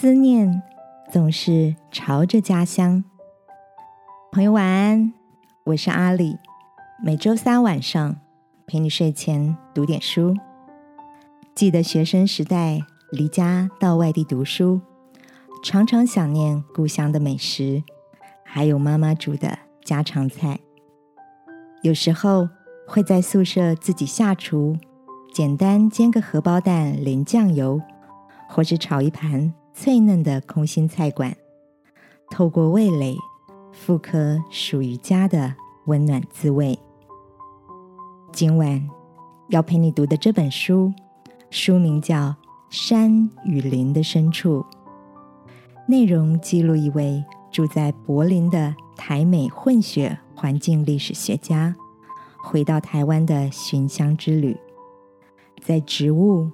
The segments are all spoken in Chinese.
思念总是朝着家乡。朋友晚安，我是阿里。每周三晚上陪你睡前读点书。记得学生时代离家到外地读书，常常想念故乡的美食，还有妈妈煮的家常菜。有时候会在宿舍自己下厨，简单煎个荷包蛋淋酱油，或是炒一盘脆嫩的空心菜馆，透过味蕾复刻属于家的温暖滋味。今晚要陪你读的这本书，书名叫《山与林的深处》，内容记录一位住在柏林的台美混血。环境历史学家回到台湾的寻乡之旅，在植物、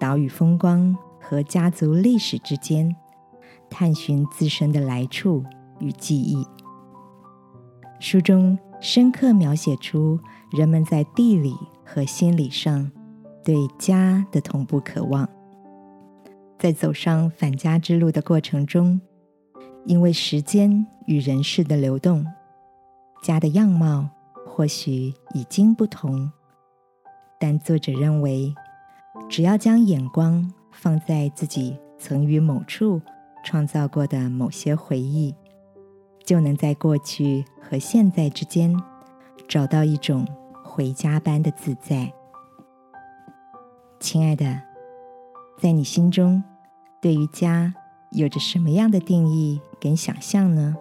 岛屿风光和家族历史之间，探寻自身的来处与记忆。书中深刻描写出人们在地理和心理上对家的同步渴望。在走上返家之路的过程中，因为时间与人事的流动。家的样貌或许已经不同，但作者认为，只要将眼光放在自己曾于某处创造过的某些回忆，就能在过去和现在之间找到一种回家般的自在。亲爱的，在你心中，对于家有着什么样的定义跟想象呢？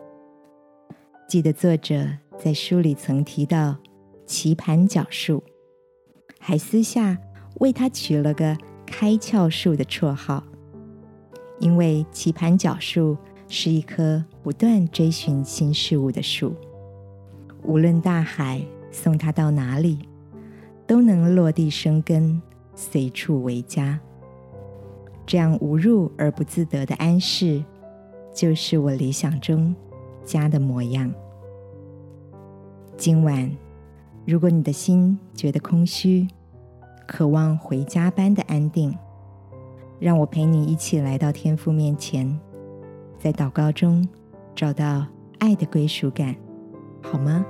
记得作者。在书里曾提到棋盘角树，还私下为它取了个“开窍树”的绰号，因为棋盘角树是一棵不断追寻新事物的树，无论大海送它到哪里，都能落地生根，随处为家。这样无入而不自得的安适，就是我理想中家的模样。今晚，如果你的心觉得空虚，渴望回家般的安定，让我陪你一起来到天父面前，在祷告中找到爱的归属感，好吗？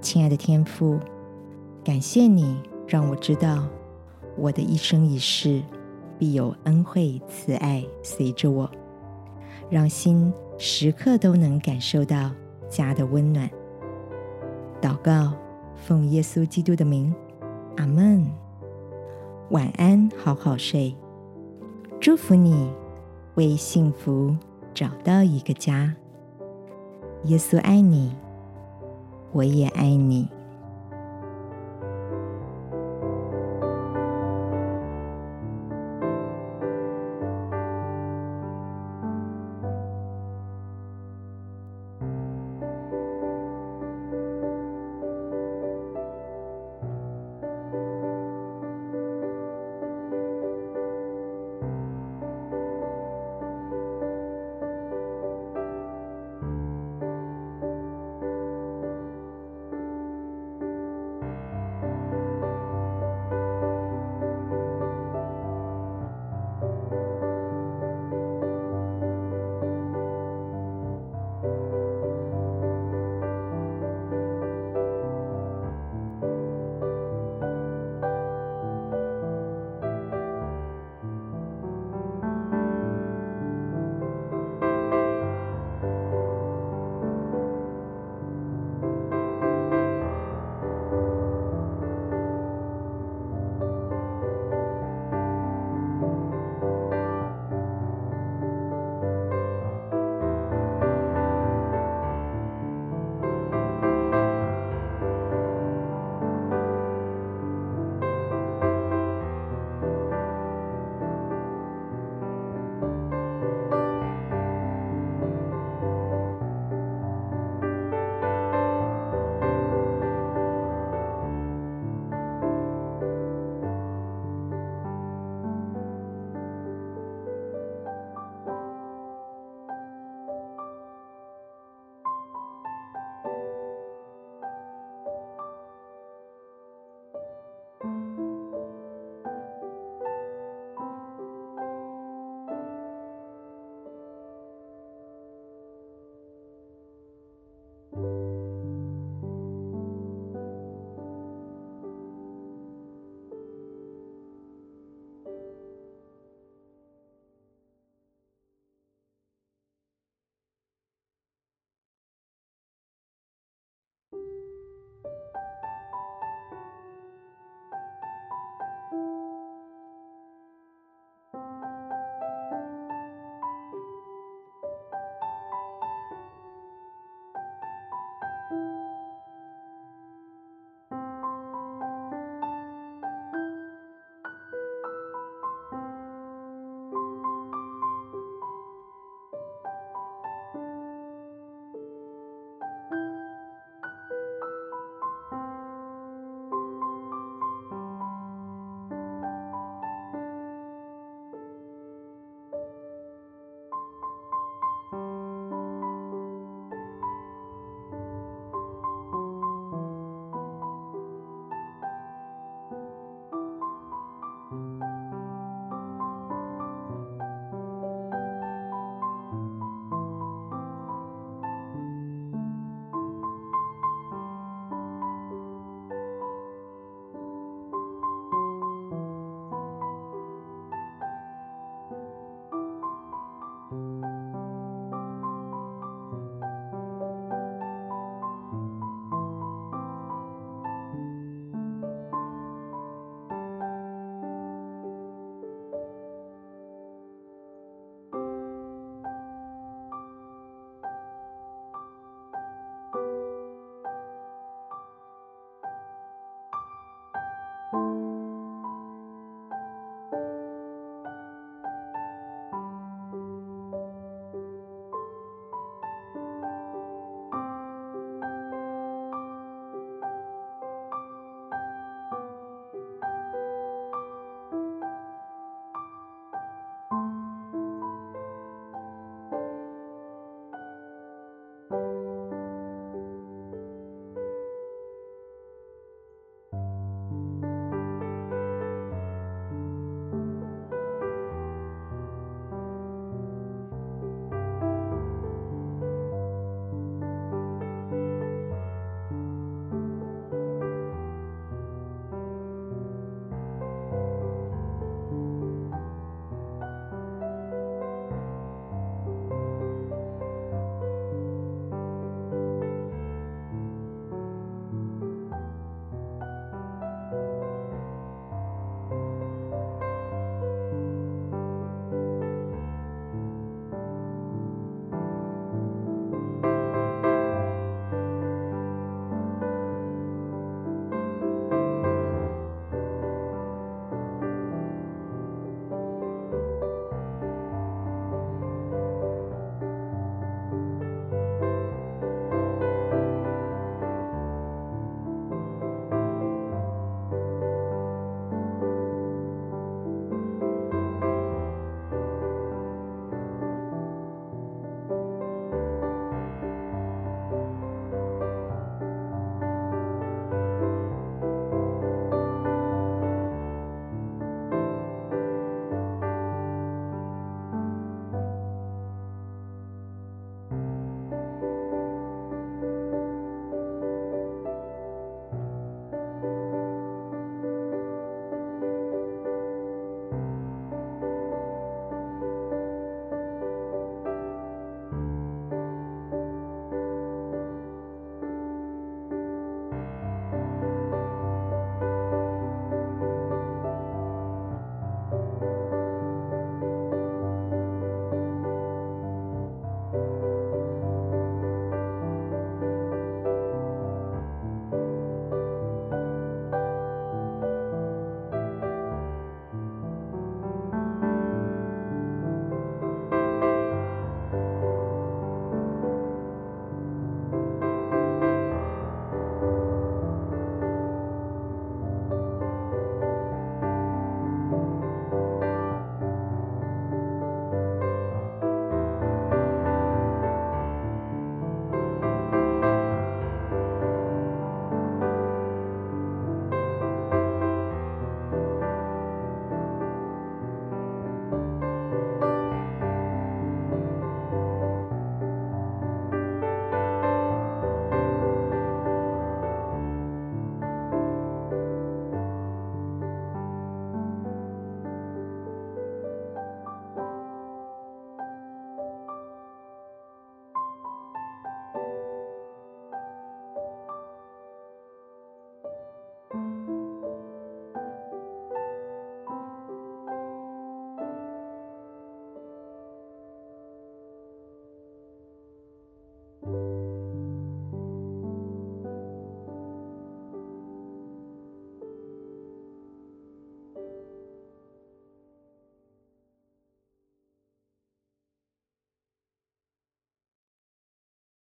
亲爱的天父，感谢你让我知道，我的一生一世必有恩惠慈爱随着我，让心时刻都能感受到家的温暖。祷告，奉耶稣基督的名，阿门。晚安，好好睡。祝福你，为幸福找到一个家。耶稣爱你，我也爱你。